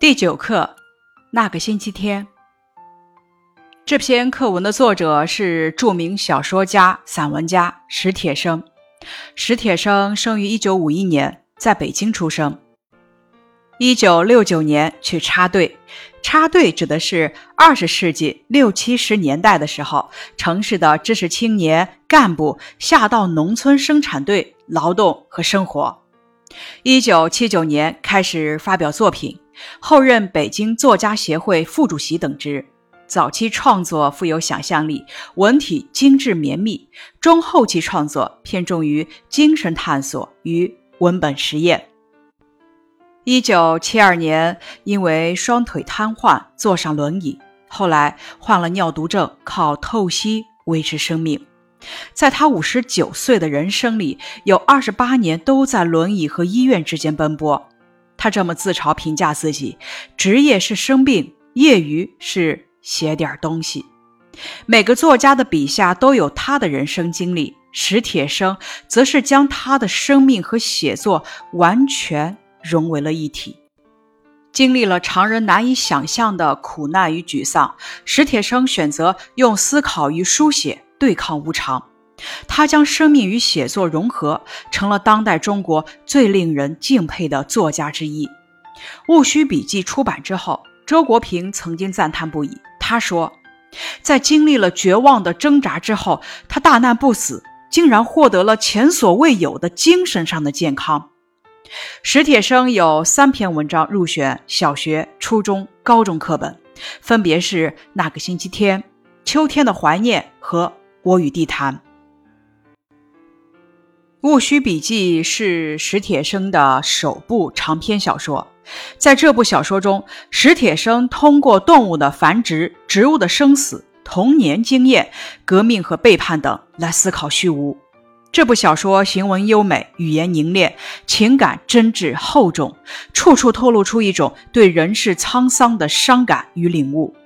第九课，那个星期天。这篇课文的作者是著名小说家、散文家史铁生。史铁生生于一九五一年，在北京出生。一九六九年去插队，插队指的是二十世纪六七十年代的时候，城市的知识青年干部下到农村生产队劳动和生活。一九七九年开始发表作品。后任北京作家协会副主席等职。早期创作富有想象力，文体精致绵密；中后期创作偏重于精神探索与文本实验。一九七二年，因为双腿瘫痪，坐上轮椅，后来患了尿毒症，靠透析维持生命。在他五十九岁的人生里，有二十八年都在轮椅和医院之间奔波。他这么自嘲评价自己：职业是生病，业余是写点东西。每个作家的笔下都有他的人生经历，史铁生则是将他的生命和写作完全融为了一体。经历了常人难以想象的苦难与沮丧，史铁生选择用思考与书写对抗无常。他将生命与写作融合，成了当代中国最令人敬佩的作家之一。《戊戌笔记》出版之后，周国平曾经赞叹不已。他说：“在经历了绝望的挣扎之后，他大难不死，竟然获得了前所未有的精神上的健康。”史铁生有三篇文章入选小学、初中、高中课本，分别是《那个星期天》《秋天的怀念》和《我与地坛》。《戊戌笔记》是史铁生的首部长篇小说。在这部小说中，史铁生通过动物的繁殖、植物的生死、童年经验、革命和背叛等来思考虚无。这部小说行文优美，语言凝练，情感真挚厚重，处处透露出一种对人世沧桑的伤感与领悟。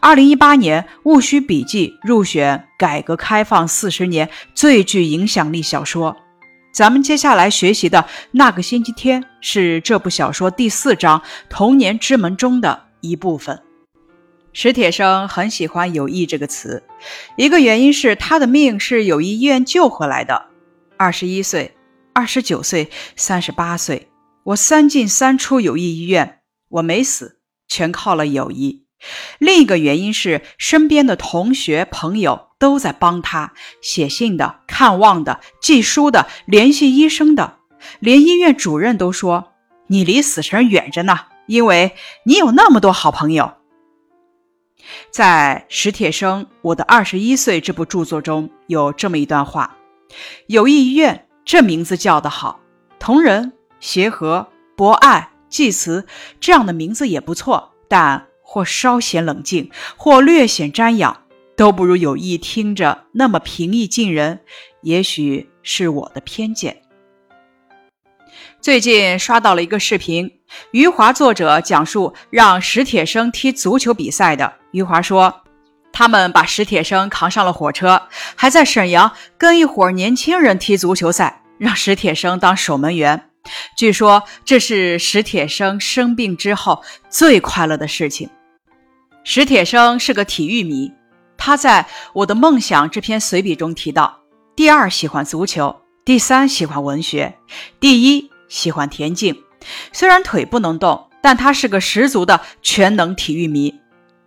二零一八年，《戊戌笔记》入选改革开放四十年最具影响力小说。咱们接下来学习的那个星期天是这部小说第四章“童年之门”中的一部分。史铁生很喜欢“友谊”这个词，一个原因是他的命是友谊医院救回来的。二十一岁、二十九岁、三十八岁，我三进三出友谊医院，我没死，全靠了友谊。另一个原因是，身边的同学朋友都在帮他写信的、看望的、寄书的、联系医生的，连医院主任都说：“你离死神远着呢，因为你有那么多好朋友。”在史铁生《我的二十一岁》这部著作中有这么一段话：“友谊医院这名字叫得好，同仁、协和、博爱、济慈这样的名字也不错，但……”或稍显冷静，或略显瞻仰，都不如有意听着那么平易近人。也许是我的偏见。最近刷到了一个视频，余华作者讲述让史铁生踢足球比赛的。余华说，他们把史铁生扛上了火车，还在沈阳跟一伙年轻人踢足球赛，让史铁生当守门员。据说这是史铁生生病之后最快乐的事情。史铁生是个体育迷，他在《我的梦想》这篇随笔中提到：第二喜欢足球，第三喜欢文学，第一喜欢田径。虽然腿不能动，但他是个十足的全能体育迷。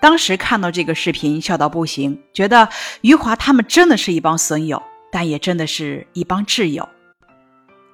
当时看到这个视频，笑到不行，觉得余华他们真的是一帮损友，但也真的是一帮挚友。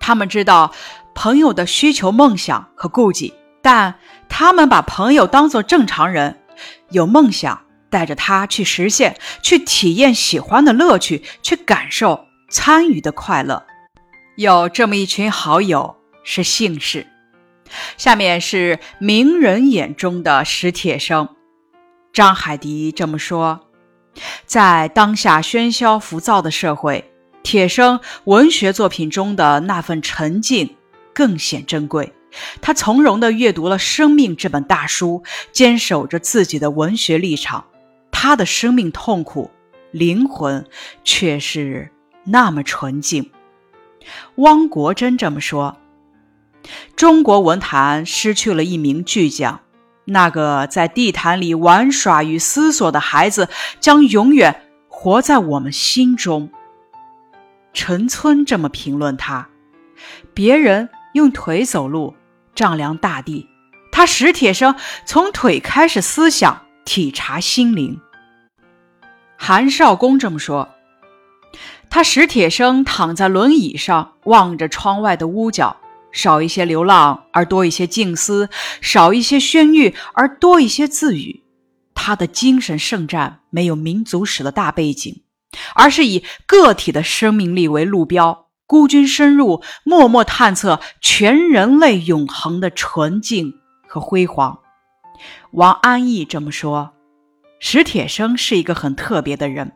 他们知道。朋友的需求、梦想和顾忌，但他们把朋友当作正常人，有梦想，带着他去实现，去体验喜欢的乐趣，去感受参与的快乐。有这么一群好友是幸事。下面是名人眼中的史铁生，张海迪这么说：在当下喧嚣浮躁的社会，铁生文学作品中的那份沉静。更显珍贵。他从容地阅读了《生命》这本大书，坚守着自己的文学立场。他的生命痛苦，灵魂却是那么纯净。汪国真这么说：“中国文坛失去了一名巨匠，那个在地毯里玩耍与思索的孩子，将永远活在我们心中。陈村这么评论他：别人用腿走路，丈量大地；他史铁生从腿开始思想，体察心灵。韩少功这么说：他史铁生躺在轮椅上，望着窗外的屋角。少一些流浪而多一些静思，少一些喧誉而多一些自语。他的精神圣战没有民族史的大背景，而是以个体的生命力为路标，孤军深入，默默探测全人类永恒的纯净和辉煌。王安忆这么说：“史铁生是一个很特别的人，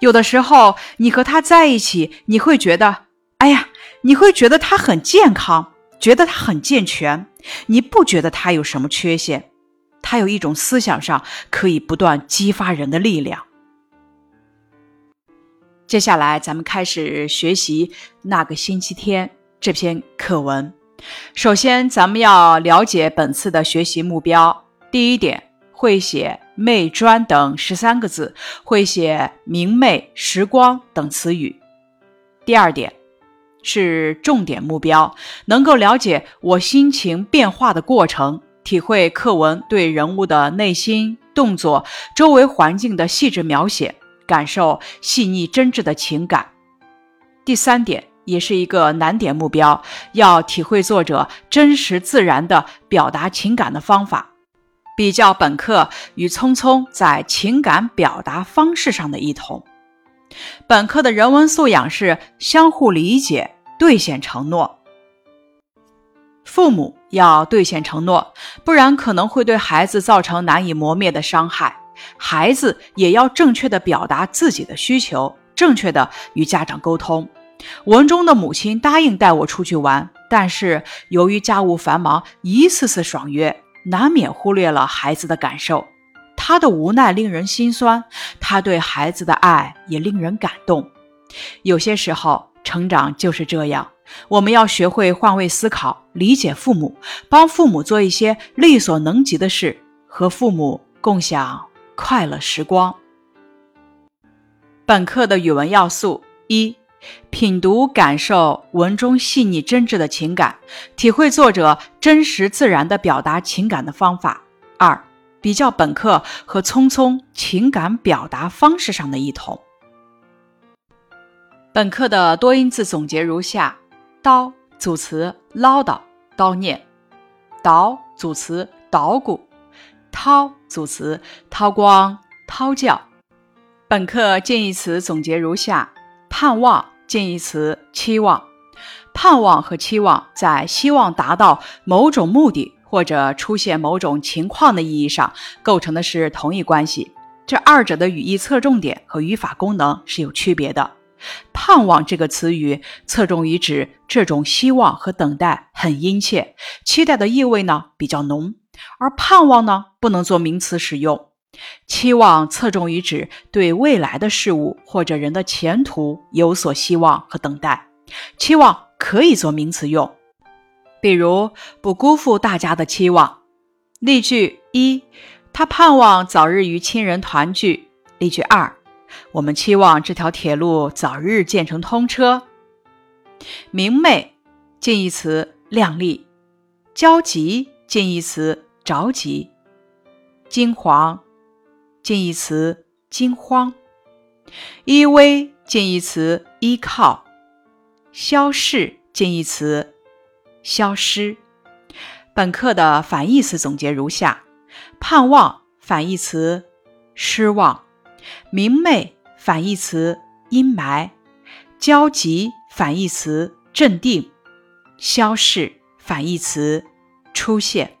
有的时候你和他在一起，你会觉得，哎呀，你会觉得他很健康。”觉得他很健全，你不觉得他有什么缺陷？他有一种思想上可以不断激发人的力量。接下来，咱们开始学习那个星期天这篇课文。首先，咱们要了解本次的学习目标。第一点，会写“媚专”等十三个字，会写“明媚”“时光”等词语。第二点。是重点目标，能够了解我心情变化的过程，体会课文对人物的内心、动作、周围环境的细致描写，感受细腻真挚的情感。第三点，也是一个难点目标，要体会作者真实自然的表达情感的方法，比较本课与匆匆在情感表达方式上的异同。本课的人文素养是相互理解、兑现承诺。父母要兑现承诺，不然可能会对孩子造成难以磨灭的伤害。孩子也要正确的表达自己的需求，正确的与家长沟通。文中的母亲答应带我出去玩，但是由于家务繁忙，一次次爽约，难免忽略了孩子的感受。他的无奈令人心酸，他对孩子的爱也令人感动。有些时候，成长就是这样，我们要学会换位思考，理解父母，帮父母做一些力所能及的事，和父母共享快乐时光。本课的语文要素：一、品读感受文中细腻真挚的情感，体会作者真实自然的表达情感的方法；二、比较本课和匆匆情感表达方式上的异同。本课的多音字总结如下：叨组词唠叨叨念，捣组词捣鼓，掏组词掏光掏教。本课建议词总结如下：盼望近义词期望，盼望和期望在希望达到某种目的。或者出现某种情况的意义上，构成的是同一关系。这二者的语义侧重点和语法功能是有区别的。盼望这个词语侧重于指这种希望和等待很殷切，期待的意味呢比较浓；而盼望呢不能做名词使用。期望侧重于指对未来的事物或者人的前途有所希望和等待，期望可以做名词用。比如不辜负大家的期望。例句一：他盼望早日与亲人团聚。例句二：我们期望这条铁路早日建成通车。明媚近义词靓丽，焦急近义词着急，惊惶近义词惊慌，依偎近义词依靠，消逝近义词。消失。本课的反义词总结如下：盼望反义词失望，明媚反义词阴霾，焦急反义词镇定，消逝反义词出现。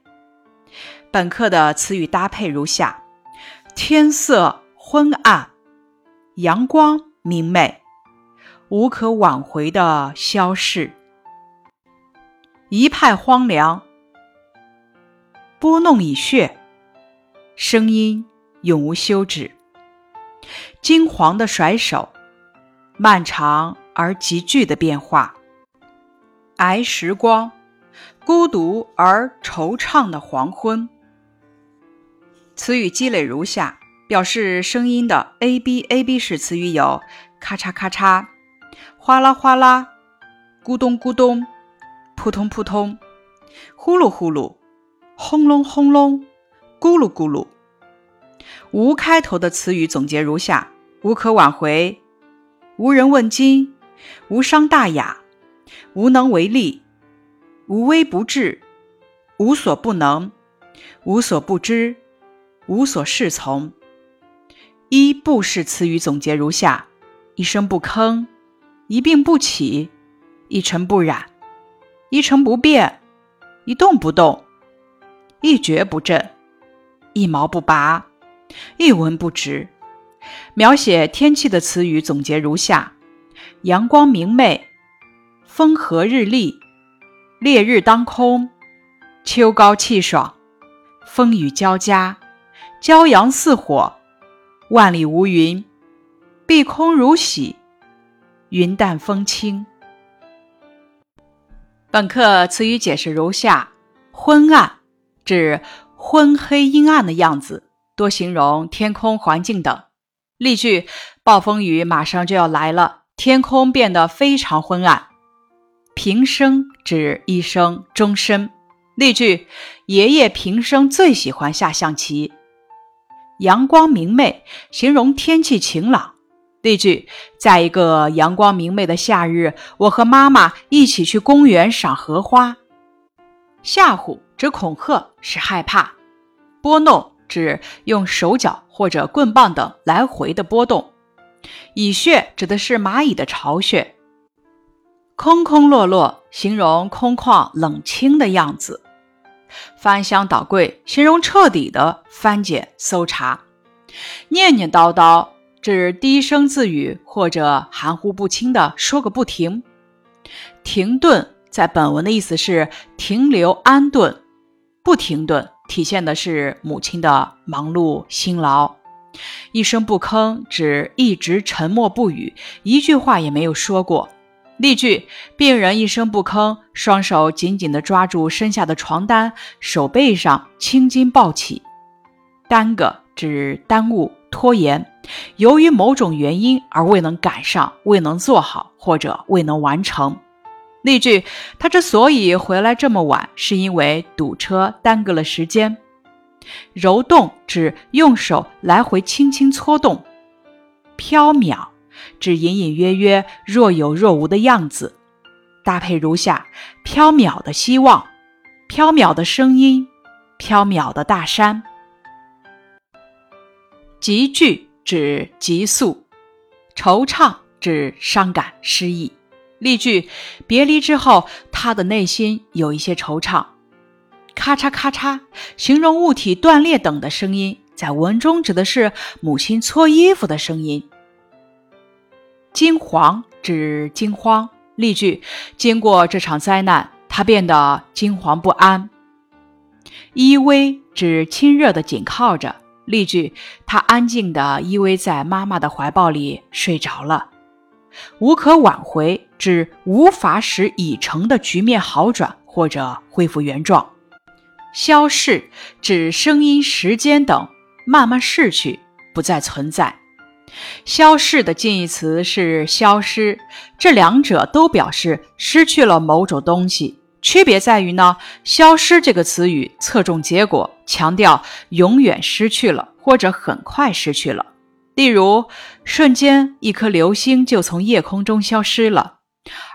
本课的词语搭配如下：天色昏暗，阳光明媚，无可挽回的消逝。一派荒凉，拨弄已血，声音永无休止。金黄的甩手，漫长而急剧的变化。挨时光，孤独而惆怅的黄昏。词语积累如下：表示声音的 a b a b 式词语有咔嚓咔嚓、哗啦哗啦、咕咚咕咚、扑通扑通、呼噜呼噜、轰隆轰隆、咕噜咕噜。无开头的词语总结如下：无可挽回、无人问津、无伤大雅、无能为力、无微不至、无所不能、无所不知、无所适从。一不式词语总结如下：一声不吭、一病不起、一尘不染、一成不变、一动不动、一蹶不振、一毛不拔。一文不值。描写天气的词语总结如下：阳光明媚，风和日丽，烈日当空，秋高气爽，风雨交加，骄阳似火，万里无云，碧空如洗，云淡风轻。本课词语解释如下：昏暗，指昏黑阴暗的样子。多形容天空环境等。例句：暴风雨马上就要来了，天空变得非常昏暗。平生指一生终身。例句：爷爷平生最喜欢下象棋。阳光明媚，形容天气晴朗。例句：在一个阳光明媚的夏日，我和妈妈一起去公园赏荷花。吓唬指恐吓，是害怕。拨弄。指用手脚或者棍棒等来回的拨动，蚁穴指的是蚂蚁的巢穴。空空落落形容空旷冷清的样子。翻箱倒柜形容彻底的翻检搜查。念念叨叨指低声自语或者含糊不清的说个不停。停顿在本文的意思是停留安顿，不停顿。体现的是母亲的忙碌辛劳，一声不吭指一直沉默不语，一句话也没有说过。例句：病人一声不吭，双手紧紧地抓住身下的床单，手背上青筋暴起。耽搁指耽误、拖延，由于某种原因而未能赶上、未能做好或者未能完成。例句：他之所以回来这么晚，是因为堵车耽搁了时间。揉动指用手来回轻轻搓动。缥缈指隐隐约约、若有若无的样子。搭配如下：缥缈的希望，缥缈的声音，缥缈的大山。急剧指急速，惆怅指伤感失意。例句：别离之后，他的内心有一些惆怅。咔嚓咔嚓，形容物体断裂等的声音，在文中指的是母亲搓衣服的声音。惊惶指惊慌。例句：经过这场灾难，他变得惊惶不安。依偎指亲热的紧靠着。例句：他安静地依偎在妈妈的怀抱里睡着了。无可挽回，指无法使已成的局面好转或者恢复原状。消逝，指声音、时间等慢慢逝去，不再存在。消逝的近义词是消失，这两者都表示失去了某种东西。区别在于呢，消失这个词语侧重结果，强调永远失去了或者很快失去了。例如，瞬间一颗流星就从夜空中消失了，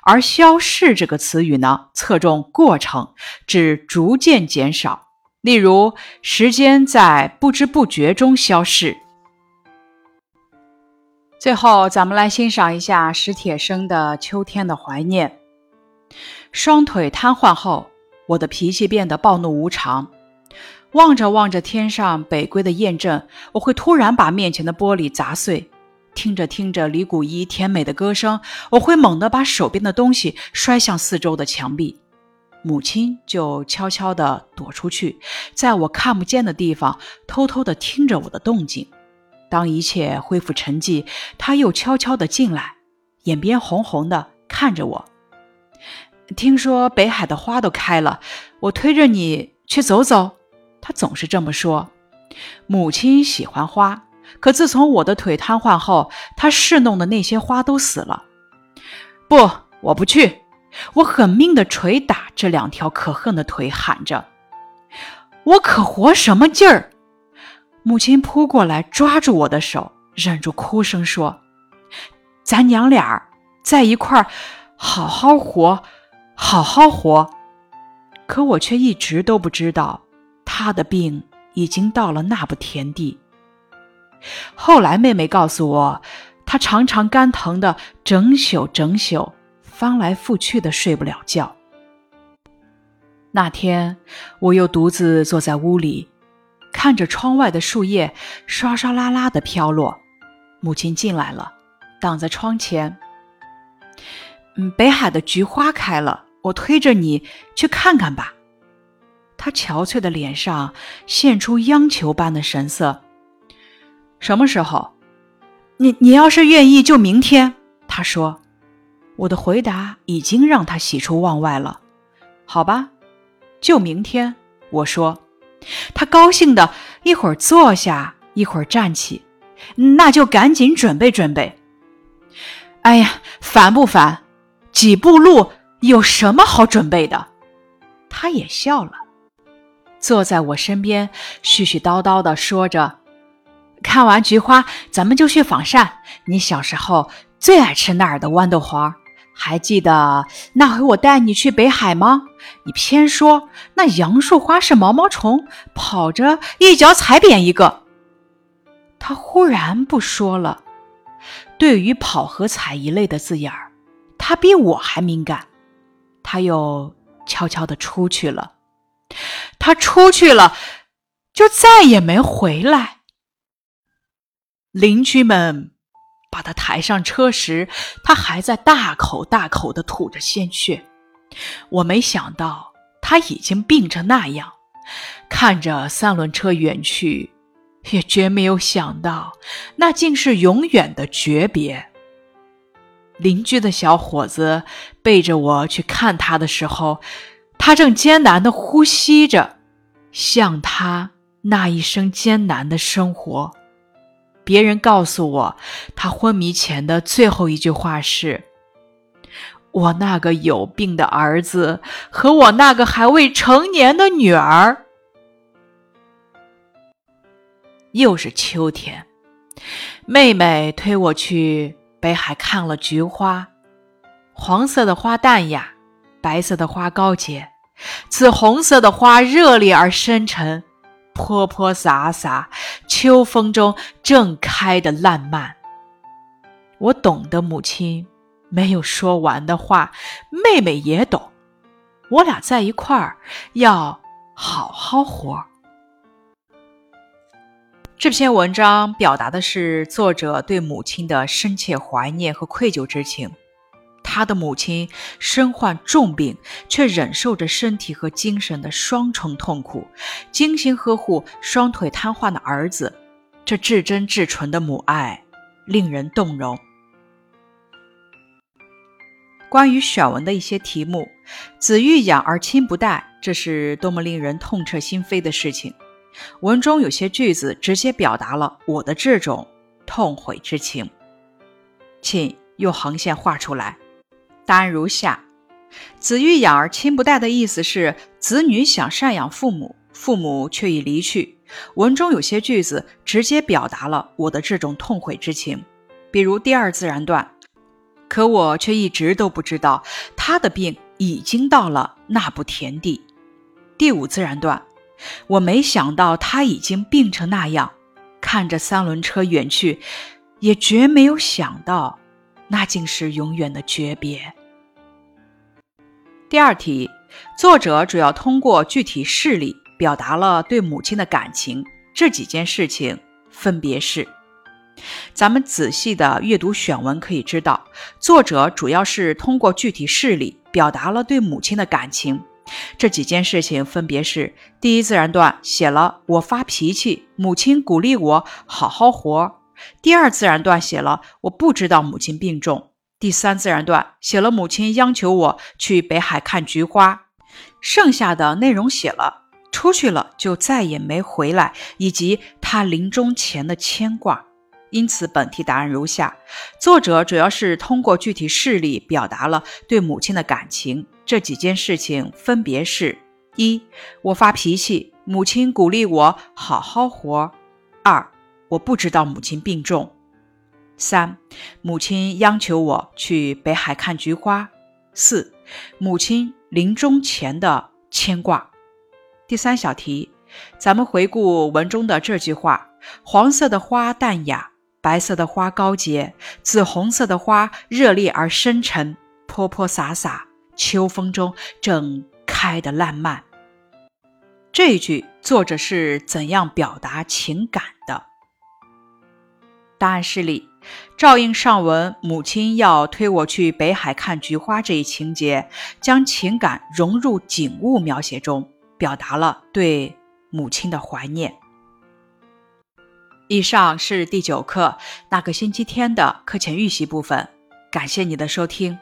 而“消逝”这个词语呢，侧重过程，指逐渐减少。例如，时间在不知不觉中消逝。最后，咱们来欣赏一下史铁生的《秋天的怀念》。双腿瘫痪后，我的脾气变得暴怒无常。望着望着天上北归的雁阵，我会突然把面前的玻璃砸碎；听着听着李谷一甜美的歌声，我会猛地把手边的东西摔向四周的墙壁。母亲就悄悄地躲出去，在我看不见的地方偷偷地听着我的动静。当一切恢复沉寂，他又悄悄地进来，眼边红红的看着我。听说北海的花都开了，我推着你去走走。他总是这么说，母亲喜欢花，可自从我的腿瘫痪后，她侍弄的那些花都死了。不，我不去！我狠命的捶打这两条可恨的腿，喊着：“我可活什么劲儿？”母亲扑过来抓住我的手，忍住哭声说：“咱娘俩在一块儿，好好活，好好活。”可我却一直都不知道，她的病已经到了那步田地。后来妹妹告诉我，她常常肝疼的整宿整宿。翻来覆去的睡不了觉。那天，我又独自坐在屋里，看着窗外的树叶唰唰啦啦的飘落。母亲进来了，挡在窗前。嗯，北海的菊花开了，我推着你去看看吧。她憔悴的脸上现出央求般的神色。什么时候？你你要是愿意，就明天。她说。我的回答已经让他喜出望外了，好吧，就明天。我说，他高兴的一会儿坐下，一会儿站起，那就赶紧准备准备。哎呀，烦不烦？几步路有什么好准备的？他也笑了，坐在我身边，絮絮叨叨的说着：“看完菊花，咱们就去仿膳。你小时候最爱吃那儿的豌豆黄。”还记得那回我带你去北海吗？你偏说那杨树花是毛毛虫，跑着一脚踩扁一个。他忽然不说了。对于“跑”和“踩”一类的字眼儿，他比我还敏感。他又悄悄地出去了。他出去了，就再也没回来。邻居们。把他抬上车时，他还在大口大口地吐着鲜血。我没想到他已经病成那样，看着三轮车远去，也绝没有想到那竟是永远的诀别。邻居的小伙子背着我去看他的时候，他正艰难地呼吸着，像他那一生艰难的生活。别人告诉我，他昏迷前的最后一句话是：“我那个有病的儿子和我那个还未成年的女儿。”又是秋天，妹妹推我去北海看了菊花，黄色的花淡雅，白色的花高洁，紫红色的花热烈而深沉。泼泼洒洒，秋风中正开的烂漫。我懂得母亲没有说完的话，妹妹也懂。我俩在一块儿要好好活。这篇文章表达的是作者对母亲的深切怀念和愧疚之情。他的母亲身患重病，却忍受着身体和精神的双重痛苦，精心呵护双腿瘫痪的儿子。这至真至纯的母爱，令人动容。关于选文的一些题目：“子欲养而亲不待”，这是多么令人痛彻心扉的事情。文中有些句子直接表达了我的这种痛悔之情，请用横线画出来。答案如下：“子欲养而亲不待”的意思是子女想赡养父母，父母却已离去。文中有些句子直接表达了我的这种痛悔之情，比如第二自然段，可我却一直都不知道他的病已经到了那步田地。第五自然段，我没想到他已经病成那样，看着三轮车远去，也绝没有想到那竟是永远的诀别。第二题，作者主要通过具体事例表达了对母亲的感情。这几件事情分别是：咱们仔细的阅读选文可以知道，作者主要是通过具体事例表达了对母亲的感情。这几件事情分别是：第一自然段写了我发脾气，母亲鼓励我好好活；第二自然段写了我不知道母亲病重。第三自然段写了母亲央求我去北海看菊花，剩下的内容写了出去了就再也没回来，以及他临终前的牵挂。因此，本题答案如下：作者主要是通过具体事例表达了对母亲的感情。这几件事情分别是：一、我发脾气，母亲鼓励我好好活；二、我不知道母亲病重；三、母亲央求我去北海看菊花；四、母亲临终前的牵挂。第三小题，咱们回顾文中的这句话：黄色的花淡雅。白色的花高洁，紫红色的花热烈而深沉，泼泼洒洒，秋风中正开得烂漫。这一句作者是怎样表达情感的？答案是例，照应上文母亲要推我去北海看菊花这一情节，将情感融入景物描写中，表达了对母亲的怀念。以上是第九课那个星期天的课前预习部分，感谢你的收听。